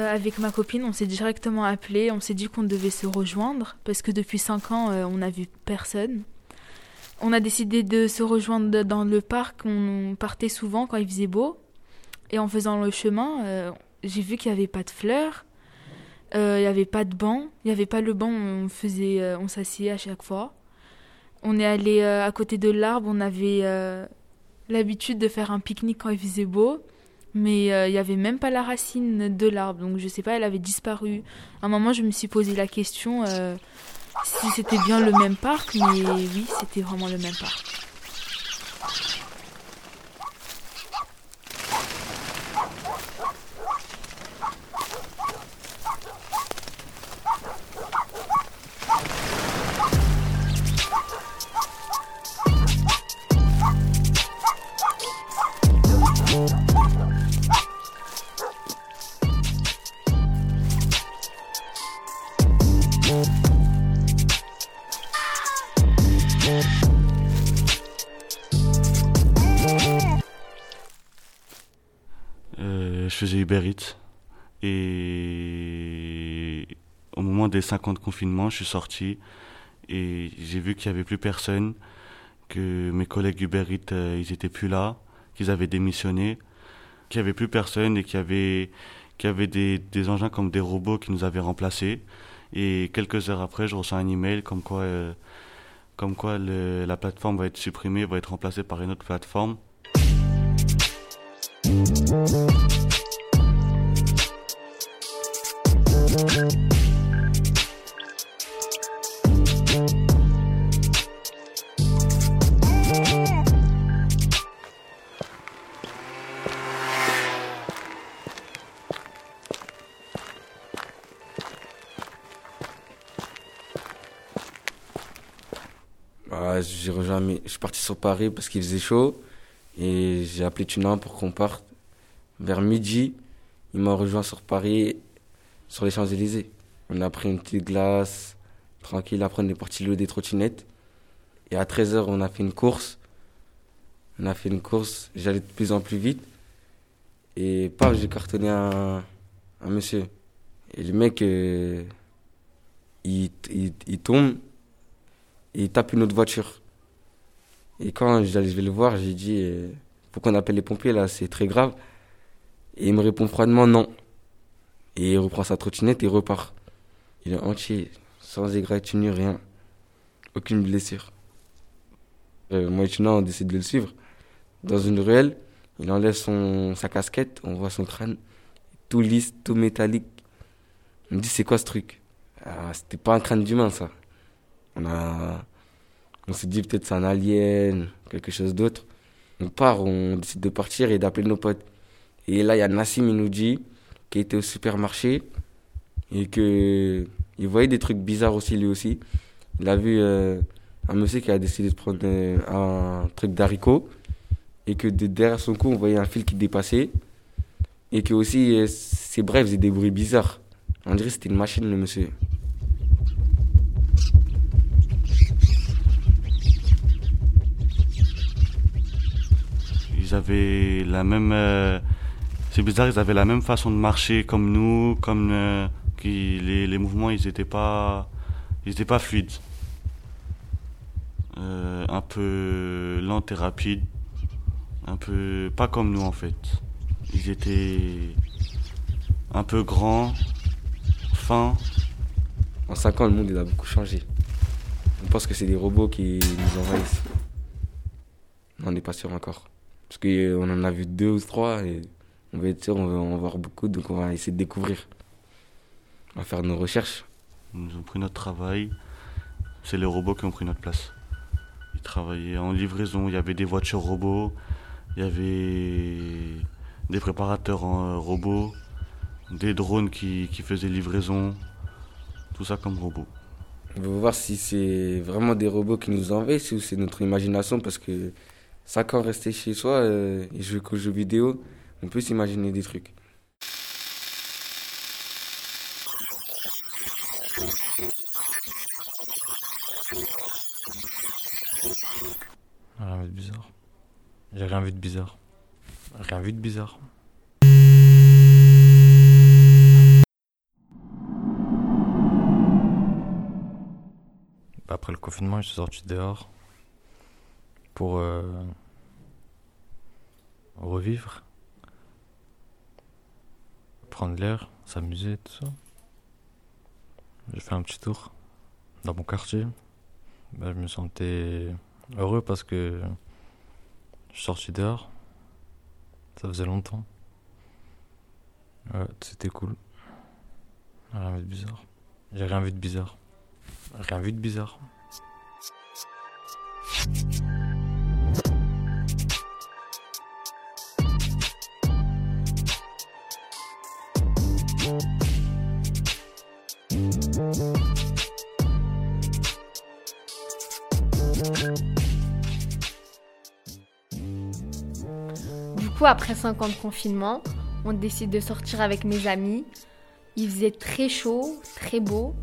euh, avec ma copine, on s'est directement appelé, on s'est dit qu'on devait se rejoindre parce que depuis 5 ans, euh, on n'a vu personne. On a décidé de se rejoindre dans le parc, on partait souvent quand il faisait beau. Et en faisant le chemin, euh, j'ai vu qu'il n'y avait pas de fleurs, il n'y avait pas de banc, il n'y avait pas le banc, on faisait, on à chaque fois. On est allé à côté de l'arbre, on avait l'habitude de faire un pique-nique quand il faisait beau mais euh, il n'y avait même pas la racine de l'arbre, donc je sais pas, elle avait disparu. À un moment, je me suis posé la question euh, si c'était bien le même parc, mais oui, c'était vraiment le même parc. Et au moment des 50 confinements, je suis sorti et j'ai vu qu'il n'y avait plus personne, que mes collègues Uber Eats, euh, ils étaient plus là, qu'ils avaient démissionné, qu'il n'y avait plus personne et qu'il y avait, qu'il y avait des, des, engins comme des robots qui nous avaient remplacés. Et quelques heures après, je reçois un email comme quoi, euh, comme quoi la plateforme va être supprimée, va être remplacée par une autre plateforme. Rejoint, je suis parti sur Paris parce qu'il faisait chaud et j'ai appelé Tuna pour qu'on parte. Vers midi, il m'a rejoint sur Paris, sur les Champs-Élysées. On a pris une petite glace, tranquille. Après, on est parti louer des trottinettes. Et à 13h, on a fait une course. On a fait une course, j'allais de plus en plus vite. Et paf, j'ai cartonné un, un monsieur. Et le mec, euh, il, il, tombe et il tape une autre voiture. Et quand je vais le voir, j'ai dit euh, Pourquoi on appelle les pompiers là C'est très grave. Et il me répond froidement non. Et il reprend sa trottinette et repart. Il est entier, sans égratignure, rien. Aucune blessure. Euh, moi et Tuna, on décide de le suivre. Dans une ruelle, il enlève son, sa casquette, on voit son crâne, tout lisse, tout métallique. On me dit C'est quoi ce truc? Ah, C'était pas un crâne d'humain, ça. On a, on s'est dit peut-être c'est un alien, quelque chose d'autre. On part, on décide de partir et d'appeler nos potes. Et là, il y a Nassim, il nous dit qu'il était au supermarché et que il voyait des trucs bizarres aussi lui aussi. Il a vu euh, un monsieur qui a décidé de prendre euh, un truc d'haricot et que de derrière son cou, on voyait un fil qui dépassait et que aussi euh, ses bras faisaient des bruits bizarres. On dirait que c'était une machine, le monsieur. Ils avaient la même. C'est bizarre, ils avaient la même façon de marcher comme nous, comme euh, les, mouvements, ils n'étaient pas, ils étaient pas fluides. Euh, un peu lent et rapide, un peu pas comme nous en fait. Ils étaient un peu grands, fins. En 5 ans, le monde il a beaucoup changé. On pense que c'est des robots qui nous envahissent. On n'est pas sûr encore. Parce qu'on en a vu deux ou trois et on va être sûr, on va en voir beaucoup, donc on va essayer de découvrir. On va faire nos recherches. Ils ont pris notre travail, c'est les robots qui ont pris notre place. Ils travaillaient en livraison, il y avait des voitures robots, il y avait des préparateurs en robots, des drones qui, qui faisaient livraison, tout ça comme robots. On va voir si c'est vraiment des robots qui nous envahissent ou c'est notre imagination parce que 5 ans resté chez soi euh, et jouer qu'aux jeux vidéo, on peut s'imaginer des trucs. Ah, rien de bizarre. J'ai rien vu de bizarre. Rien vu de bizarre. Après le confinement, je suis sorti dehors pour euh, revivre prendre l'air, s'amuser, tout ça. J'ai fait un petit tour dans mon quartier. Ben, je me sentais heureux parce que je suis sorti dehors. Ça faisait longtemps. Ouais, c'était cool. Rien de bizarre. J'ai rien vu de bizarre. Rien vu de bizarre. Du coup, après 5 ans de confinement, on décide de sortir avec mes amis. Il faisait très chaud, très beau.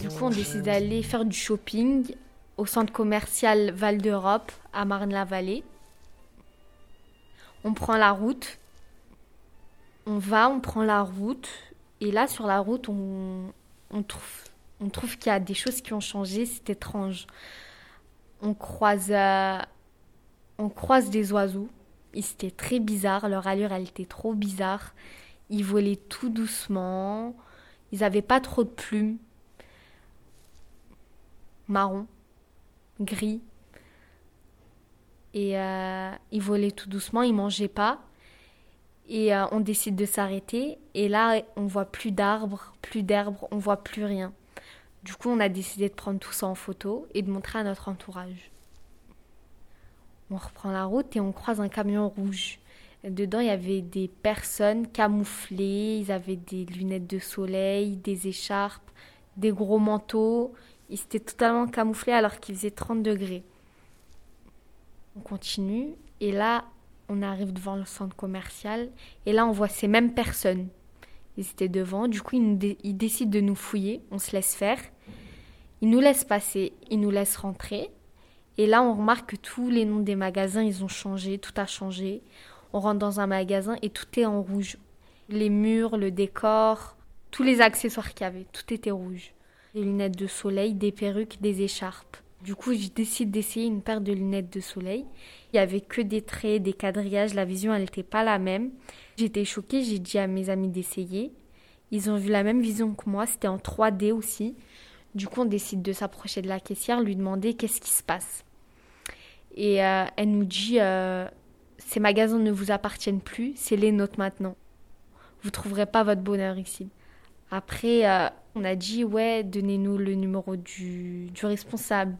Du coup, on décide d'aller faire du shopping au centre commercial Val d'Europe à Marne-la-Vallée. On prend la route. On va, on prend la route. Et là, sur la route, on, trouve, qu'il y a des choses qui ont changé. C'est étrange. On croise, euh, des oiseaux. C'était très bizarre. Leur allure, elle était trop bizarre. Ils volaient tout doucement. Ils n'avaient pas trop de plumes. Marron, gris. Et euh, ils volaient tout doucement. Ils mangeaient pas. Et euh, on décide de s'arrêter. Et là, on voit plus d'arbres, plus d'herbes, on voit plus rien. Du coup, on a décidé de prendre tout ça en photo et de montrer à notre entourage. On reprend la route et on croise un camion rouge. Dedans, il y avait des personnes camouflées, ils avaient des lunettes de soleil, des écharpes, des gros manteaux. Ils étaient totalement camouflés alors qu'il faisait 30 degrés. On continue et là, on arrive devant le centre commercial et là, on voit ces mêmes personnes. Ils étaient devant, du coup, ils, décident de nous fouiller, on se laisse faire. Ils nous laissent passer, ils nous laissent rentrer. Et là, on remarque que tous les noms des magasins, ils ont changé, tout a changé. On rentre dans un magasin et tout est en rouge. Les murs, le décor, tous les accessoires qu'il y avait, tout était rouge. Des lunettes de soleil, des perruques, des écharpes. Du coup, je décide d'essayer une paire de lunettes de soleil. Il y avait que des traits, des quadrillages, la vision, elle n'était pas la même. J'étais choquée, j'ai dit à mes amis d'essayer. Ils ont vu la même vision que moi, c'était en 3D aussi. Du coup, on décide de s'approcher de la caissière, lui demander qu'est-ce qui se passe. Et euh, elle nous dit euh, ces magasins ne vous appartiennent plus, c'est les nôtres maintenant. Vous trouverez pas votre bonheur ici. Après, euh, on a dit ouais, donnez-nous le numéro du, du responsable.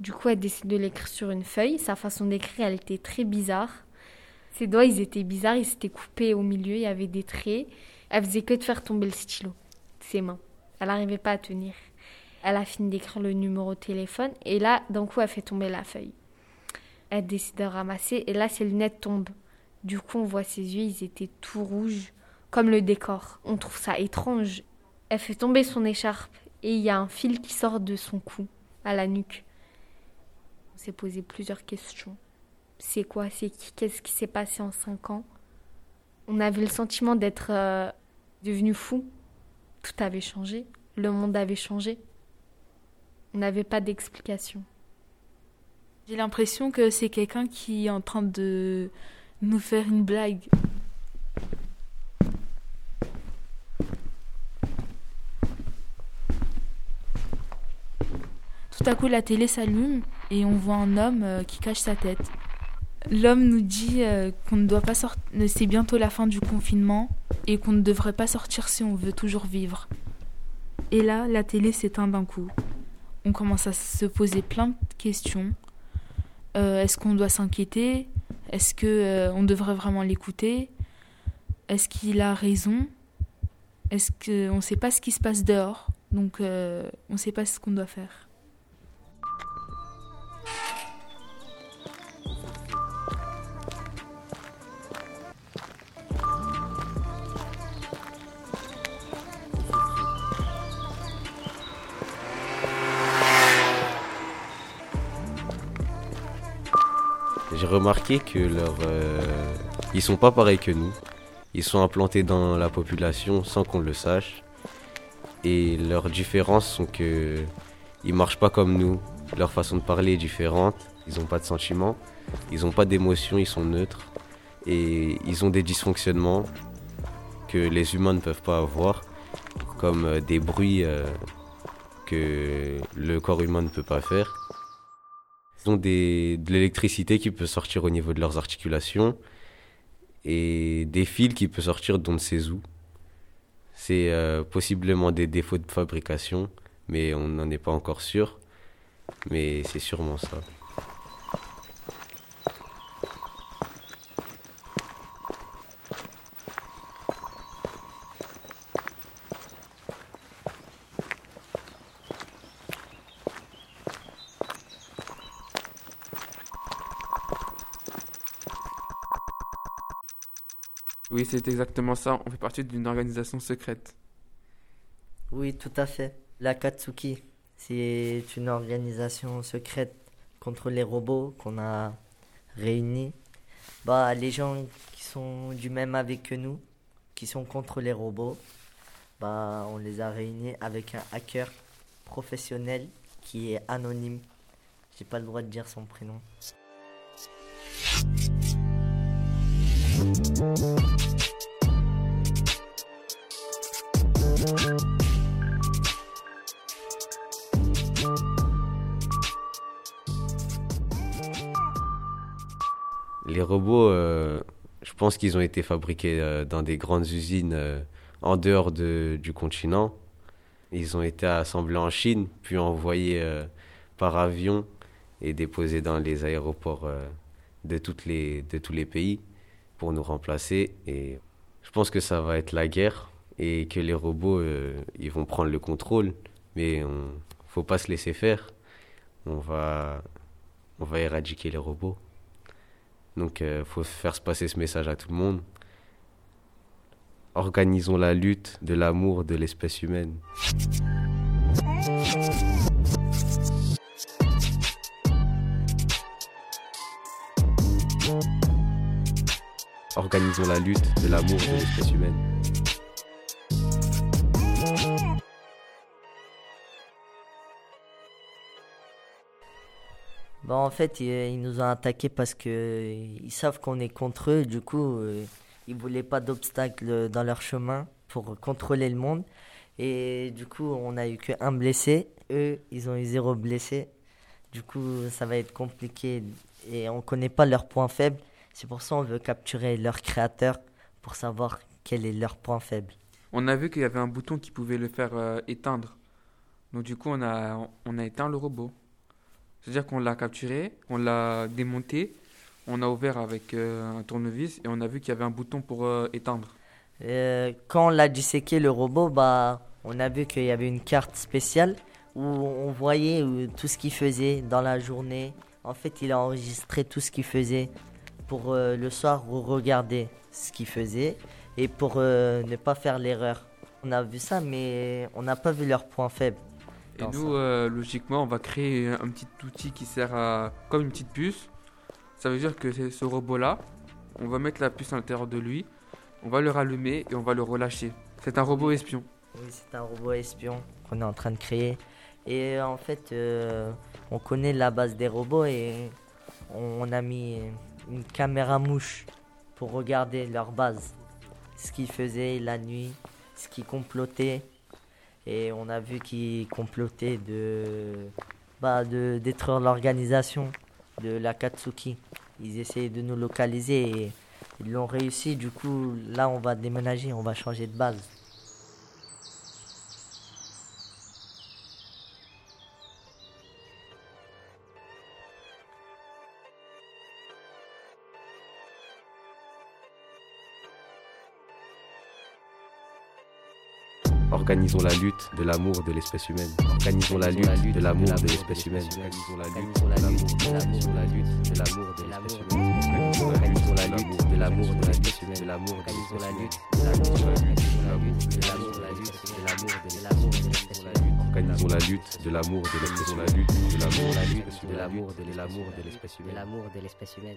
Du coup, elle décide de l'écrire sur une feuille. Sa façon d'écrire, elle était très bizarre. Ses doigts, ils étaient bizarres, ils s'étaient coupés au milieu, il y avait des traits. Elle faisait que de faire tomber le stylo ses mains. Elle n'arrivait pas à tenir. Elle a fini d'écrire le numéro de téléphone et là, d'un coup, elle fait tomber la feuille. Elle décide de ramasser et là, ses lunettes tombent. Du coup, on voit ses yeux, ils étaient tout rouges, comme le décor. On trouve ça étrange. Elle fait tomber son écharpe et il y a un fil qui sort de son cou, à la nuque. On s'est posé plusieurs questions. C'est quoi? C'est qui? Qu'est-ce qui s'est passé en cinq ans? On avait le sentiment d'être euh, devenu fou. Tout avait changé. Le monde avait changé. On n'avait pas d'explication. J'ai l'impression que c'est quelqu'un qui est en train de nous faire une blague. Tout à coup, la télé s'allume et on voit un homme euh, qui cache sa tête. L'homme nous dit euh, qu'on ne doit pas sortir, c'est bientôt la fin du confinement et qu'on ne devrait pas sortir si on veut toujours vivre. Et là, la télé s'éteint d'un coup. On commence à se poser plein de questions. Euh, Est-ce qu'on doit s'inquiéter? Est-ce que euh, on devrait vraiment l'écouter? Est-ce qu'il a raison? Est-ce qu'on ne sait pas ce qui se passe dehors? Donc euh, on ne sait pas ce qu'on doit faire. J'ai remarqué que leur, euh, ils sont pas pareils que nous. Ils sont implantés dans la population sans qu'on le sache. Et leurs différences sont que Ils marchent pas comme nous. Leur façon de parler est différente. Ils n'ont pas de sentiments. Ils n'ont pas d'émotions. Ils sont neutres. Et ils ont des dysfonctionnements que les humains ne peuvent pas avoir, comme euh, des bruits euh, que le corps humain ne peut pas faire. Ils ont des, de l'électricité qui peut sortir au niveau de leurs articulations et des fils qui peuvent sortir d'on ne sait où. C'est euh, possiblement des défauts de fabrication, mais on n'en est pas encore sûr. Mais c'est sûrement ça. Oui, c'est exactement ça. On fait partie d'une organisation secrète. Oui, tout à fait. La Katsuki, c'est une organisation secrète contre les robots qu'on a réunis. Bah, les gens qui sont du même avis que nous, qui sont contre les robots, bah, on les a réunis avec un hacker professionnel qui est anonyme. J'ai pas le droit de dire son prénom. Les robots, euh, je pense qu'ils ont été fabriqués euh, dans des grandes usines euh, en dehors de, du continent. Ils ont été assemblés en Chine, puis envoyés par avion et déposés dans les aéroports de tous les pays pour nous remplacer. Et je pense que ça va être la guerre et que les robots, euh, ils vont prendre le contrôle. Mais on faut pas se laisser faire. On va, on va éradiquer les robots. Donc, il faut faire se passer ce message à tout le monde. Organisons la lutte de l'amour de l'espèce humaine. Organisons la lutte de l'amour de l'espèce humaine. Bah, en fait, ils, nous ont attaqués parce que euh, savent qu'on est contre eux. Du coup, euh, ils voulaient pas d'obstacles dans leur chemin pour contrôler le monde. Et du coup, on a eu qu'un blessé. Eux, ils ont eu zéro blessé. Du coup, ça va être compliqué et on connaît pas leurs points faibles. C'est pour ça qu'on veut capturer leur créateur pour savoir quel est leur point faible. On a vu qu'il y avait un bouton qui pouvait le faire euh, éteindre. Donc du coup, on a, on a éteint le robot. C'est-à-dire qu'on l'a capturé, on l'a démonté, on a ouvert avec euh, un tournevis et on a vu qu'il y avait un bouton pour euh, éteindre. Quand on l'a disséqué le robot, bah, on a vu qu'il y avait une carte spéciale où on voyait tout ce qu'il faisait dans la journée. En fait, il a enregistré tout ce qu'il faisait pour euh, le soir regarder ce qu'il faisait et pour euh, ne pas faire l'erreur. On a vu ça, mais on n'a pas vu leurs points faibles. Et nous, euh, logiquement, on va créer un petit outil qui sert à comme une petite puce. Ça veut dire que ce robot-là, on va mettre la puce à l'intérieur de lui, on va le rallumer et on va le relâcher. C'est un robot espion. Oui, c'est un robot espion qu'on est en train de créer. Et en fait, on connaît la base des robots et on a mis une caméra mouche pour regarder leur base. Ce qu'ils faisaient la nuit, ce qu'ils complotaient. Et on a vu qu'ils complotaient de, bah, de détruire l'organisation de la Katsuki. Ils essayaient de nous localiser et ils l'ont réussi. Du coup, là, on va déménager, on va changer de base. Organisons la lutte de l'amour de l'espèce humaine. Organisons la lutte de l'amour de l'espèce humaine. Organisons la lutte de l'amour de l'amour de l'espèce humaine. Organisons la lutte de l'amour de l'espèce humaine. De l'amour de l'espèce humaine. Organisons la lutte de l'amour de l'espèce humaine. De l'amour de l'espèce humaine. De l'amour de l'amour de l'espèce humaine. l'amour de l'espèce humaine.